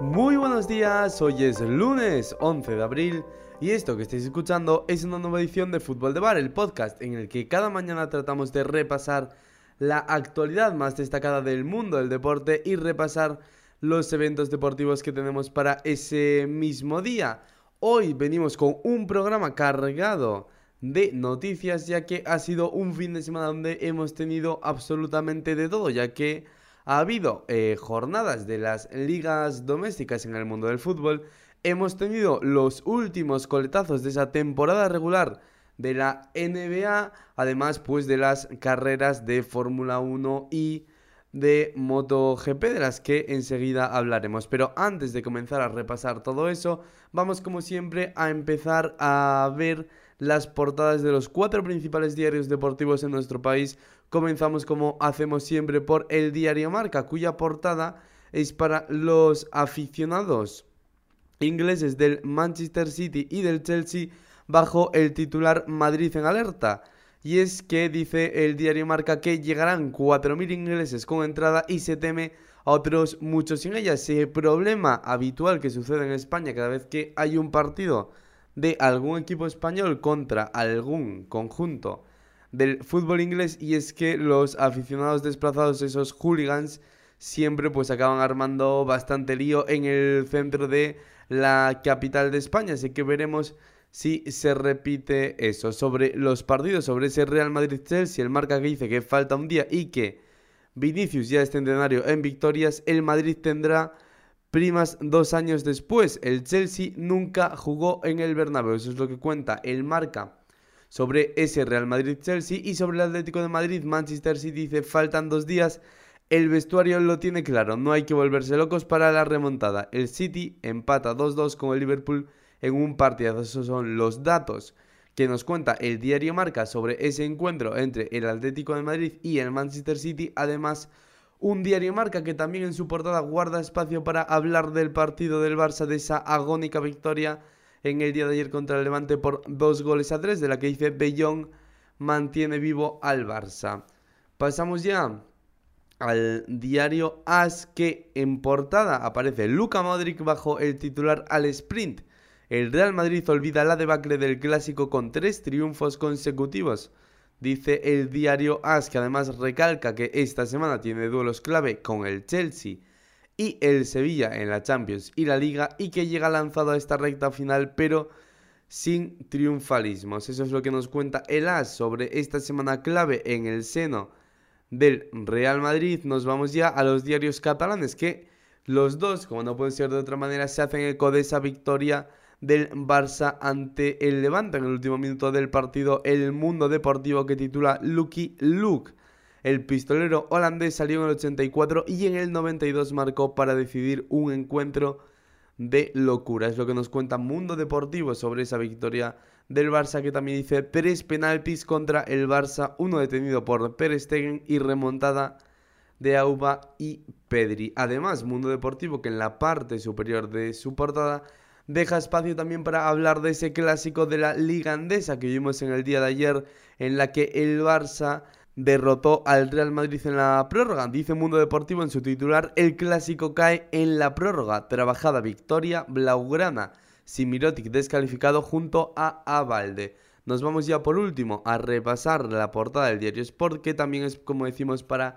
Muy buenos días, hoy es lunes 11 de abril y esto que estáis escuchando es una nueva edición de Fútbol de Bar, el podcast en el que cada mañana tratamos de repasar la actualidad más destacada del mundo del deporte y repasar los eventos deportivos que tenemos para ese mismo día. Hoy venimos con un programa cargado de noticias ya que ha sido un fin de semana donde hemos tenido absolutamente de todo ya que ha habido eh, jornadas de las ligas domésticas en el mundo del fútbol, hemos tenido los últimos coletazos de esa temporada regular de la NBA, además pues de las carreras de Fórmula 1 y de MotoGP de las que enseguida hablaremos. Pero antes de comenzar a repasar todo eso, vamos como siempre a empezar a ver las portadas de los cuatro principales diarios deportivos en nuestro país. Comenzamos como hacemos siempre por el diario Marca, cuya portada es para los aficionados ingleses del Manchester City y del Chelsea bajo el titular Madrid en alerta. Y es que dice el diario Marca que llegarán 4.000 ingleses con entrada y se teme a otros muchos sin ella. Ese problema habitual que sucede en España cada vez que hay un partido de algún equipo español contra algún conjunto del fútbol inglés y es que los aficionados desplazados, esos hooligans, siempre pues acaban armando bastante lío en el centro de la capital de España, así que veremos si se repite eso. Sobre los partidos, sobre ese Real Madrid-Chelsea, el marca que dice que falta un día y que Vinicius ya es centenario en victorias, el Madrid tendrá primas dos años después. El Chelsea nunca jugó en el Bernabéu. Eso es lo que cuenta el marca sobre ese Real Madrid-Chelsea y sobre el Atlético de Madrid. Manchester City dice faltan dos días. El vestuario lo tiene claro, no hay que volverse locos para la remontada. El City empata 2-2 con el Liverpool en un partido. Esos son los datos que nos cuenta el diario Marca sobre ese encuentro entre el Atlético de Madrid y el Manchester City. Además, un diario marca que también en su portada guarda espacio para hablar del partido del Barça, de esa agónica victoria en el día de ayer contra el Levante por dos goles a tres, de la que dice Bellón mantiene vivo al Barça. Pasamos ya al diario AS que en portada aparece Luca Modric bajo el titular al sprint. El Real Madrid olvida la debacle del clásico con tres triunfos consecutivos. Dice el diario AS que además recalca que esta semana tiene duelos clave con el Chelsea y el Sevilla en la Champions y la Liga y que llega lanzado a esta recta final pero sin triunfalismos. Eso es lo que nos cuenta el AS sobre esta semana clave en el seno del Real Madrid. Nos vamos ya a los diarios catalanes que los dos, como no puede ser de otra manera, se hacen eco de esa victoria del Barça ante el Levante en el último minuto del partido El Mundo Deportivo que titula Lucky Luke. El pistolero holandés salió en el 84 y en el 92 marcó para decidir un encuentro de locura. Es lo que nos cuenta Mundo Deportivo sobre esa victoria del Barça que también dice tres penaltis contra el Barça, uno detenido por Per Stegen y remontada de Auba y Pedri. Además, Mundo Deportivo que en la parte superior de su portada deja espacio también para hablar de ese clásico de la Liga Andesa que vimos en el día de ayer, en la que el Barça derrotó al Real Madrid en la prórroga. Dice Mundo Deportivo en su titular, el clásico cae en la prórroga. Trabajada victoria blaugrana. Simirotic descalificado junto a Avalde. Nos vamos ya por último a repasar la portada del diario Sport, que también es, como decimos, para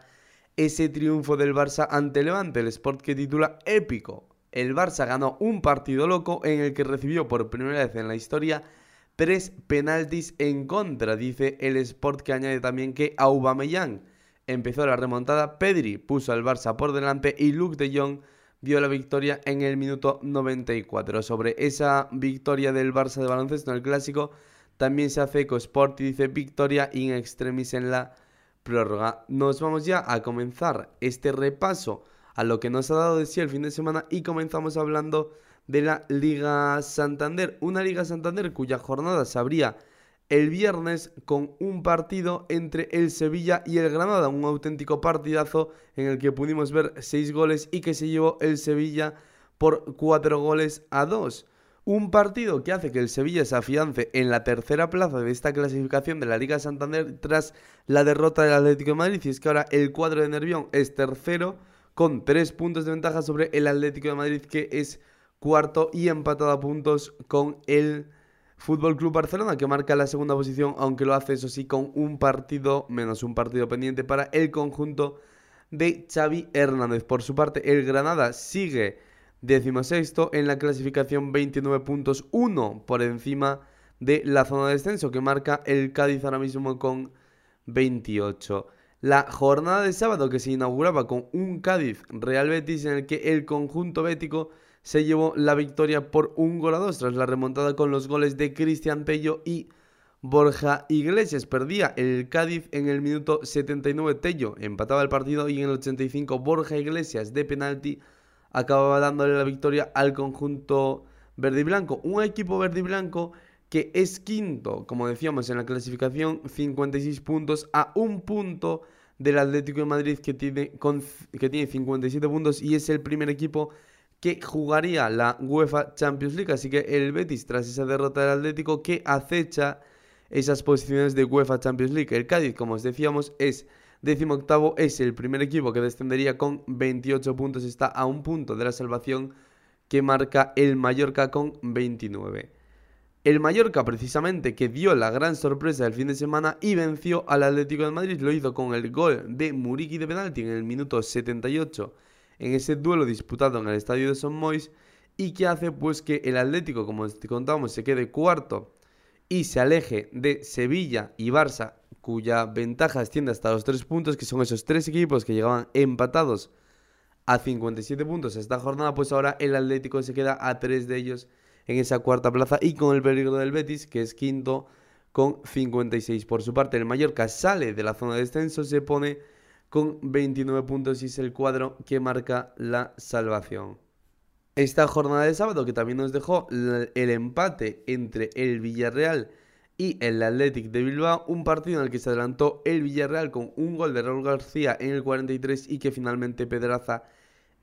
ese triunfo del Barça ante Levante. El Sport que titula épico el Barça ganó un partido loco en el que recibió por primera vez en la historia tres penaltis en contra, dice el Sport que añade también que Aubameyang empezó la remontada, Pedri puso al Barça por delante y Luke de Jong dio la victoria en el minuto 94. Sobre esa victoria del Barça de baloncesto en el clásico también se hace eco Sport y dice victoria in extremis en la prórroga. Nos vamos ya a comenzar este repaso a lo que nos ha dado de sí el fin de semana y comenzamos hablando de la Liga Santander, una Liga Santander cuya jornada se abría el viernes con un partido entre el Sevilla y el Granada, un auténtico partidazo en el que pudimos ver seis goles y que se llevó el Sevilla por cuatro goles a dos. Un partido que hace que el Sevilla se afiance en la tercera plaza de esta clasificación de la Liga Santander tras la derrota del Atlético de Madrid. Y es que ahora el cuadro de Nervión es tercero con 3 puntos de ventaja sobre el Atlético de Madrid que es cuarto y empatado a puntos con el Fútbol Club Barcelona que marca la segunda posición, aunque lo hace eso sí con un partido menos un partido pendiente para el conjunto de Xavi Hernández. Por su parte, el Granada sigue decimosexto en la clasificación 29 puntos, 1 por encima de la zona de descenso que marca el Cádiz ahora mismo con 28. La jornada de sábado que se inauguraba con un Cádiz Real Betis en el que el conjunto bético se llevó la victoria por un gol a dos tras la remontada con los goles de Cristian Tello y Borja Iglesias. Perdía el Cádiz en el minuto 79 Tello, empataba el partido y en el 85 Borja Iglesias de penalti acababa dándole la victoria al conjunto verde y blanco. Un equipo verde y blanco que es quinto, como decíamos en la clasificación, 56 puntos a un punto del Atlético de Madrid que tiene, que tiene 57 puntos y es el primer equipo que jugaría la UEFA Champions League. Así que el Betis, tras esa derrota del Atlético, que acecha esas posiciones de UEFA Champions League. El Cádiz, como os decíamos, es décimo octavo, es el primer equipo que descendería con 28 puntos, está a un punto de la salvación que marca el Mallorca con 29. El Mallorca, precisamente, que dio la gran sorpresa del fin de semana y venció al Atlético de Madrid, lo hizo con el gol de Muriqui de penalti en el minuto 78 en ese duelo disputado en el estadio de Son Mois y que hace pues que el Atlético, como contábamos, se quede cuarto y se aleje de Sevilla y Barça, cuya ventaja asciende hasta los tres puntos, que son esos tres equipos que llegaban empatados a 57 puntos esta jornada, pues ahora el Atlético se queda a tres de ellos en esa cuarta plaza y con el peligro del Betis, que es quinto con 56. Por su parte, el Mallorca sale de la zona de descenso, se pone con 29 puntos y es el cuadro que marca la salvación. Esta jornada de sábado que también nos dejó el empate entre el Villarreal y el Athletic de Bilbao, un partido en el que se adelantó el Villarreal con un gol de Raúl García en el 43 y que finalmente Pedraza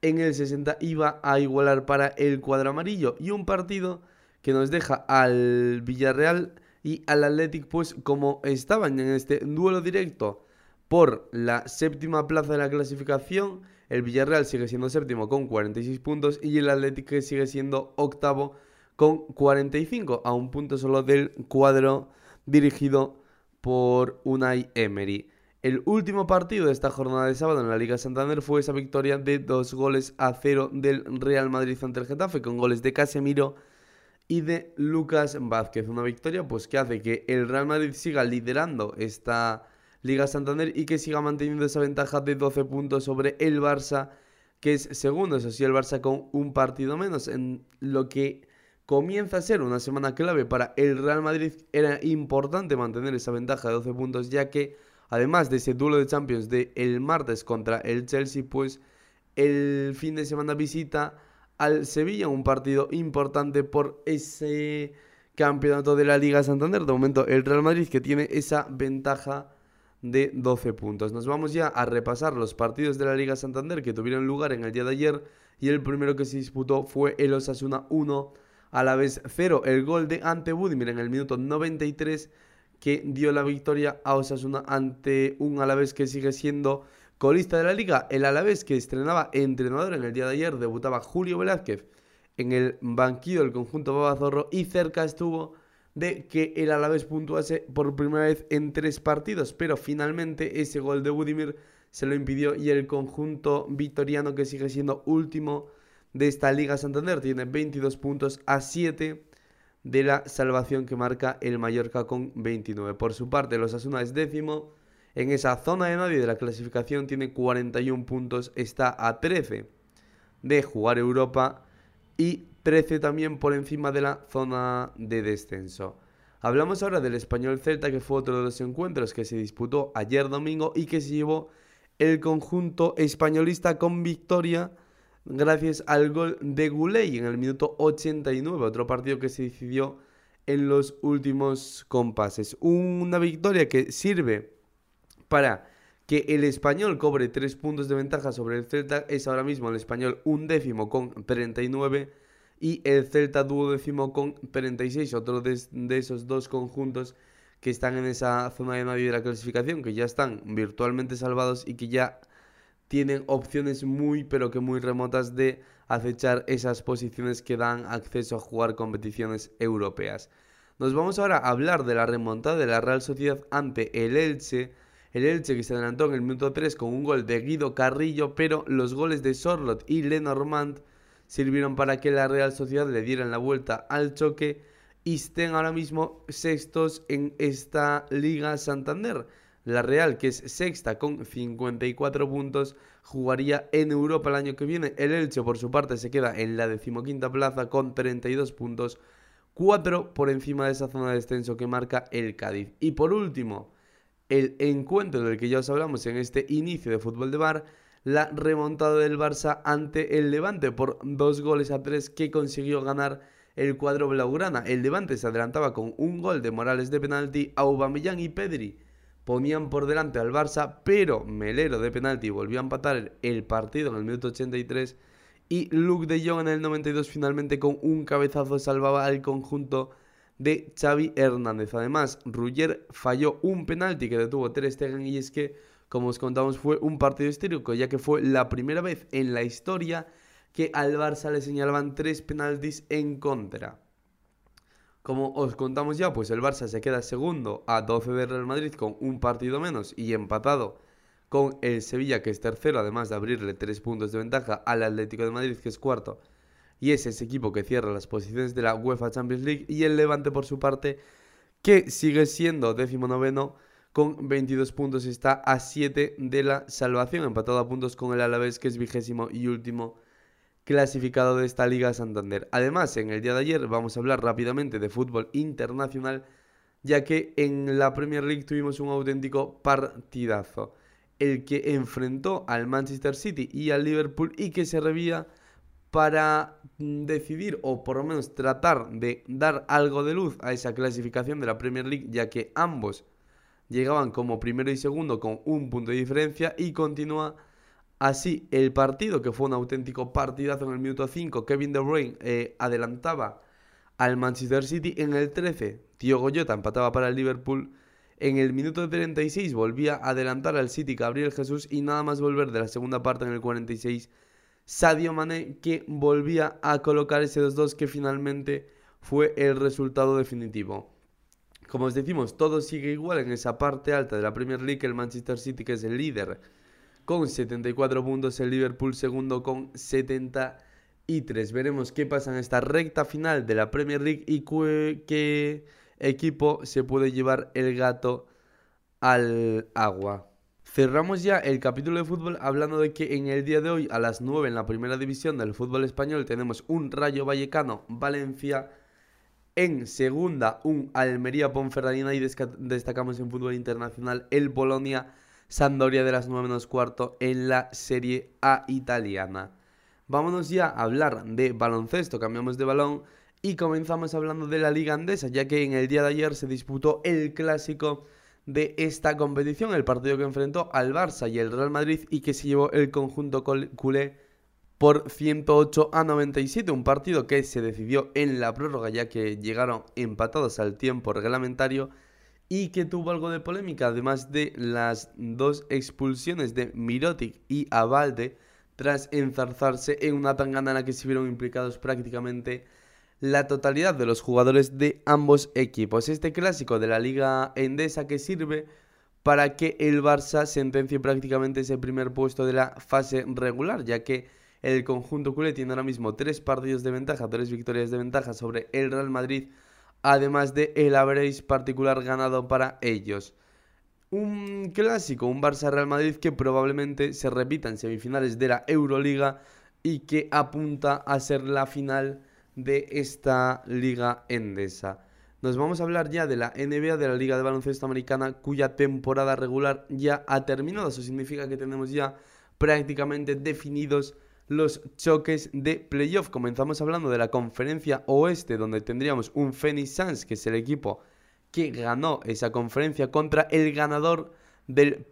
en el 60 iba a igualar para el cuadro amarillo y un partido que nos deja al Villarreal y al Athletic pues como estaban en este duelo directo por la séptima plaza de la clasificación. El Villarreal sigue siendo séptimo con 46 puntos y el Atlético sigue siendo octavo con 45, a un punto solo del cuadro dirigido por Unai Emery. El último partido de esta jornada de sábado en la Liga Santander fue esa victoria de dos goles a cero del Real Madrid ante el Getafe, con goles de Casemiro y de Lucas Vázquez. Una victoria pues que hace que el Real Madrid siga liderando esta Liga Santander y que siga manteniendo esa ventaja de 12 puntos sobre el Barça, que es segundo, eso sí, el Barça con un partido menos, en lo que comienza a ser una semana clave para el Real Madrid. Era importante mantener esa ventaja de 12 puntos, ya que además de ese duelo de Champions de el martes contra el Chelsea, pues el fin de semana visita al Sevilla, un partido importante por ese campeonato de la Liga Santander. De momento el Real Madrid que tiene esa ventaja de 12 puntos. Nos vamos ya a repasar los partidos de la Liga Santander que tuvieron lugar en el día de ayer y el primero que se disputó fue el Osasuna 1 a la vez 0. El gol de Ante Budimir en el minuto 93 que dio la victoria a Osasuna ante un Alavés que sigue siendo colista de la liga. El Alavés que estrenaba entrenador en el día de ayer debutaba Julio Velázquez en el banquillo del conjunto Babazorro y cerca estuvo de que el Alavés puntuase por primera vez en tres partidos, pero finalmente ese gol de Budimir se lo impidió y el conjunto victoriano que sigue siendo último de esta Liga Santander tiene 22 puntos a 7 de la salvación que marca el Mallorca con 29. Por su parte, los Asuna es décimo. En esa zona de nadie de la clasificación tiene 41 puntos, está a 13 de jugar Europa y 13 también por encima de la zona de descenso. Hablamos ahora del español Celta, que fue otro de los encuentros que se disputó ayer domingo y que se llevó el conjunto españolista con victoria gracias al gol de Guley en el minuto 89, otro partido que se decidió en los últimos compases. Una victoria que sirve para que el español cobre 3 puntos de ventaja sobre el Celta, es ahora mismo el español un décimo con 39 y el Celta duodécimo con 36, otro de, esos dos conjuntos que están en esa zona de nadie de la clasificación, que ya están virtualmente salvados y que ya tienen opciones muy pero que muy remotas de acechar esas posiciones que dan acceso a jugar competiciones europeas. Nos vamos ahora a hablar de la remontada de la Real Sociedad ante el Elche. El Elche que se adelantó en el minuto 3 con un gol de Guido Carrillo, pero los goles de Sorlot y Lenormand sirvieron para que la Real Sociedad le dieran la vuelta al choque y estén ahora mismo sextos en esta Liga Santander. La Real, que es sexta con 54 puntos, jugaría en Europa el año que viene. El Elche, por su parte, se queda en la decimoquinta plaza con 32 puntos, 4 por encima de esa zona de descenso que marca el Cádiz. Y por último, el encuentro del que ya os hablamos en este inicio de fútbol de bar, la remontada del Barça ante el Levante por dos goles a tres que consiguió ganar el cuadro blaugrana. El Levante se adelantaba con un gol de Morales de penalti, Aubameyang y Pedri ponían por delante al Barça, pero Melero de penalti volvió a empatar el partido en el minuto 83 y Luke de Jong en el 92 finalmente con un cabezazo salvaba al conjunto de Xavi Hernández. Además, Rugger falló un penalti que detuvo Ter Stegen y es que, como os contamos, fue un partido histórico, ya que fue la primera vez en la historia que al Barça le señalaban tres penaltis en contra. Como os contamos ya, pues el Barça se queda segundo a 12 de Real Madrid con un partido menos y empatado con el Sevilla que es tercero, además de abrirle tres puntos de ventaja al Atlético de Madrid que es cuarto. Y es ese equipo que cierra las posiciones de la UEFA Champions League y el Levante por su parte que sigue siendo décimo noveno con 22 puntos está a 7 de la salvación, empatado a puntos con el Alavés que es vigésimo y último clasificado de esta Liga Santander. Además, en el día de ayer vamos a hablar rápidamente de fútbol internacional, ya que en la Premier League tuvimos un auténtico partidazo, el que enfrentó al Manchester City y al Liverpool y que servía para decidir o por lo menos tratar de dar algo de luz a esa clasificación de la Premier League, ya que ambos llegaban como primero y segundo con un punto de diferencia y continúa Así, el partido, que fue un auténtico partidazo en el minuto 5, Kevin De Bruyne eh, adelantaba al Manchester City en el 13. Tío Goyota empataba para el Liverpool. En el minuto 36 volvía a adelantar al City Gabriel Jesús y nada más volver de la segunda parte en el 46. Sadio Mané que volvía a colocar ese 2-2 que finalmente fue el resultado definitivo. Como os decimos, todo sigue igual en esa parte alta de la Premier League, el Manchester City que es el líder con 74 puntos, el Liverpool segundo con 73. Veremos qué pasa en esta recta final de la Premier League y qué equipo se puede llevar el gato al agua. Cerramos ya el capítulo de fútbol hablando de que en el día de hoy a las 9 en la primera división del fútbol español tenemos un Rayo Vallecano Valencia. En segunda un Almería Ponferradina y destacamos en fútbol internacional el Polonia Sandoria de las 9 menos cuarto en la Serie A italiana. Vámonos ya a hablar de baloncesto, cambiamos de balón y comenzamos hablando de la Liga Andesa, ya que en el día de ayer se disputó el clásico de esta competición, el partido que enfrentó al Barça y el Real Madrid y que se llevó el conjunto culé por 108 a 97, un partido que se decidió en la prórroga ya que llegaron empatados al tiempo reglamentario y que tuvo algo de polémica, además de las dos expulsiones de Mirotic y Avalde tras enzarzarse en una tangana en la que se vieron implicados prácticamente la totalidad de los jugadores de ambos equipos. Este clásico de la Liga Endesa que sirve para que el Barça sentencie prácticamente ese primer puesto de la fase regular, ya que el conjunto culé tiene ahora mismo tres partidos de ventaja, tres victorias de ventaja sobre el Real Madrid además de el average particular ganado para ellos. Un clásico, un Barça-Real Madrid que probablemente se repita en semifinales de la Euroliga y que apunta a ser la final de esta liga endesa. Nos vamos a hablar ya de la NBA, de la Liga de Baloncesto Americana, cuya temporada regular ya ha terminado. Eso significa que tenemos ya prácticamente definidos los choques de playoff. Comenzamos hablando de la conferencia oeste, donde tendríamos un Phoenix Suns, que es el equipo que ganó esa conferencia contra el ganador del,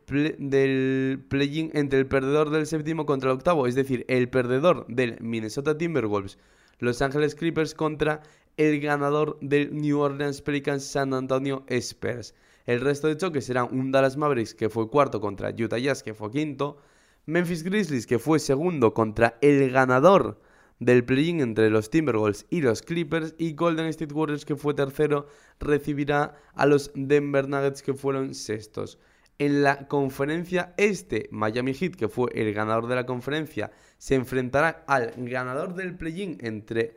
play-in entre el perdedor del séptimo contra el octavo, es decir, el perdedor del Minnesota Timberwolves, Los Angeles Clippers contra el ganador del New Orleans Pelicans San Antonio Spurs. El resto de choques serán un Dallas Mavericks que fue cuarto contra Utah Jazz que fue quinto, Memphis Grizzlies, que fue segundo contra el ganador del play-in entre los Timberwolves y los Clippers. Y Golden State Warriors, que fue tercero, recibirá a los Denver Nuggets, que fueron sextos. En la conferencia este, Miami Heat, que fue el ganador de la conferencia, se enfrentará al ganador del play-in entre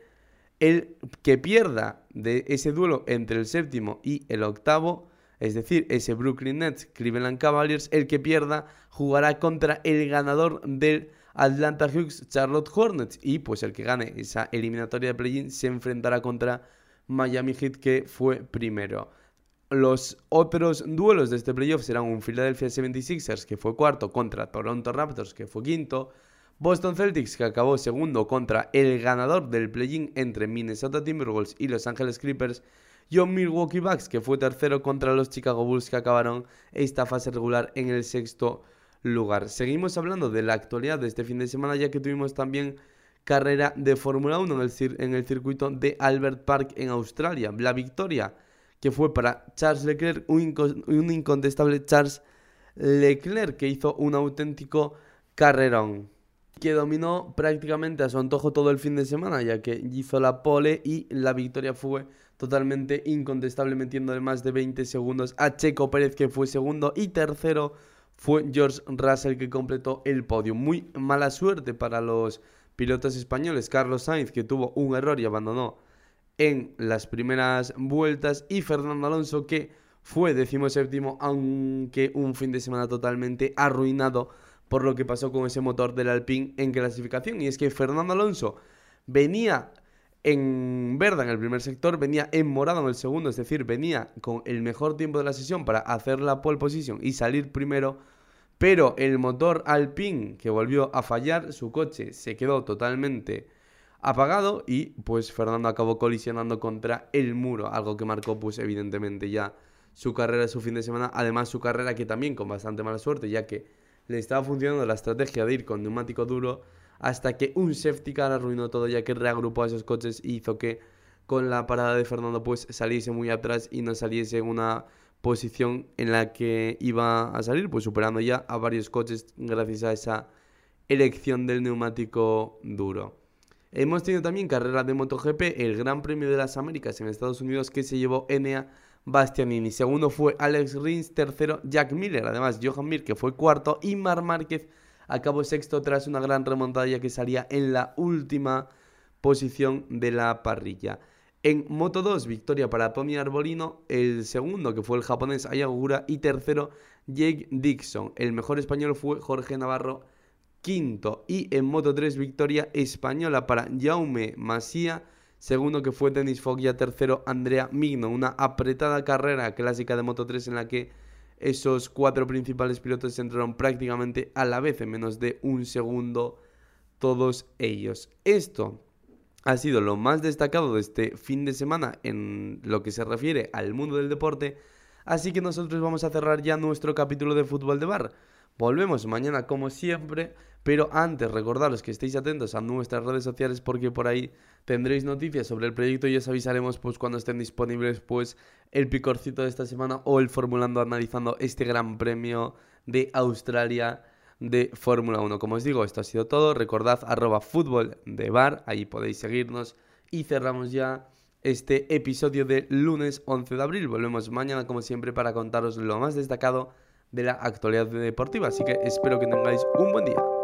el que pierda de ese duelo entre el séptimo y el octavo, es decir, ese Brooklyn Nets, Cleveland Cavaliers, el que pierda jugará contra el ganador del Atlanta Hawks, Charlotte Hornets, y pues el que gane esa eliminatoria de play-in se enfrentará contra Miami Heat, que fue primero. Los otros duelos de este playoff serán un Philadelphia 76ers, que fue cuarto, contra Toronto Raptors, que fue quinto, Boston Celtics, que acabó segundo contra el ganador del play-in entre Minnesota Timberwolves y Los Angeles Clippers, y un Milwaukee Bucks, que fue tercero contra los Chicago Bulls, que acabaron esta fase regular en el sexto lugar. Seguimos hablando de la actualidad de este fin de semana, ya que tuvimos también carrera de Fórmula 1 en el, circuito de Albert Park en Australia. La victoria que fue para Charles Leclerc, un, un incontestable Charles Leclerc, que hizo un auténtico carrerón que dominó prácticamente a su antojo todo el fin de semana, ya que hizo la pole y la victoria fue totalmente incontestable, metiéndole más de 20 segundos a Checo Pérez, que fue segundo, y tercero fue George Russell, que completó el podio. Muy mala suerte para los pilotos españoles. Carlos Sainz, que tuvo un error y abandonó en las primeras vueltas, y Fernando Alonso, que fue decimoséptimo, aunque un fin de semana totalmente arruinado por lo que pasó con ese motor del Alpine en clasificación. Y es que Fernando Alonso venía en verde en el primer sector, venía en morado en el segundo, es decir, venía con el mejor tiempo de la sesión para hacer la pole position y salir primero, pero el motor Alpine que volvió a fallar, su coche se quedó totalmente apagado y pues Fernando acabó colisionando contra el muro, algo que marcó pues evidentemente ya su carrera, su fin de semana, además su carrera que también con bastante mala suerte, ya que le estaba funcionando la estrategia de ir con neumático duro hasta que un safety car arruinó todo ya que reagrupó a esos coches y hizo que con la parada de Fernando pues saliese muy atrás y no saliese en una posición en la que iba a salir pues superando ya a varios coches gracias a esa elección del neumático duro. Hemos tenido también carrera de MotoGP, el Gran Premio de las Américas en Estados Unidos que se llevó Enea Bastianini. Segundo fue Alex Rins. Tercero, Jack Miller. Además, Johan Mir, que fue cuarto. Y Mar Márquez acabó sexto tras una gran remontada ya que salía en la última posición de la parrilla. En Moto 2, victoria para Tony Arbolino. El segundo, que fue el japonés Ayagura. Y tercero, Jake Dixon. El mejor español fue Jorge Navarro. Quinto. Y en Moto 3, victoria española para Jaume Masía Segundo que fue Denis Foggia. Tercero Andrea Migno. Una apretada carrera clásica de Moto 3 en la que esos cuatro principales pilotos entraron prácticamente a la vez en menos de un segundo todos ellos. Esto ha sido lo más destacado de este fin de semana en lo que se refiere al mundo del deporte. Así que nosotros vamos a cerrar ya nuestro capítulo de fútbol de bar. Volvemos mañana como siempre, pero antes recordaros que estéis atentos a nuestras redes sociales porque por ahí tendréis noticias sobre el proyecto y os avisaremos pues cuando estén disponibles pues el picorcito de esta semana o el formulando analizando este gran premio de Australia de Fórmula 1. Como os digo, esto ha sido todo. Recordad arroba fútbol de bar, ahí podéis seguirnos y cerramos ya este episodio de lunes 11 de abril. Volvemos mañana como siempre para contaros lo más destacado de la actualidad deportiva. Así que espero que tengáis un buen día.